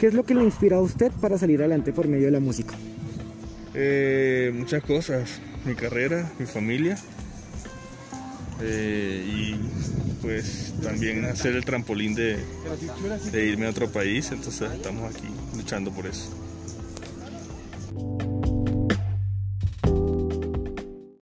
¿Qué es lo que le inspira a usted para salir adelante por medio de la música? Eh, muchas cosas, mi carrera, mi familia eh, y pues también hacer el trampolín de, de irme a otro país, entonces estamos aquí luchando por eso.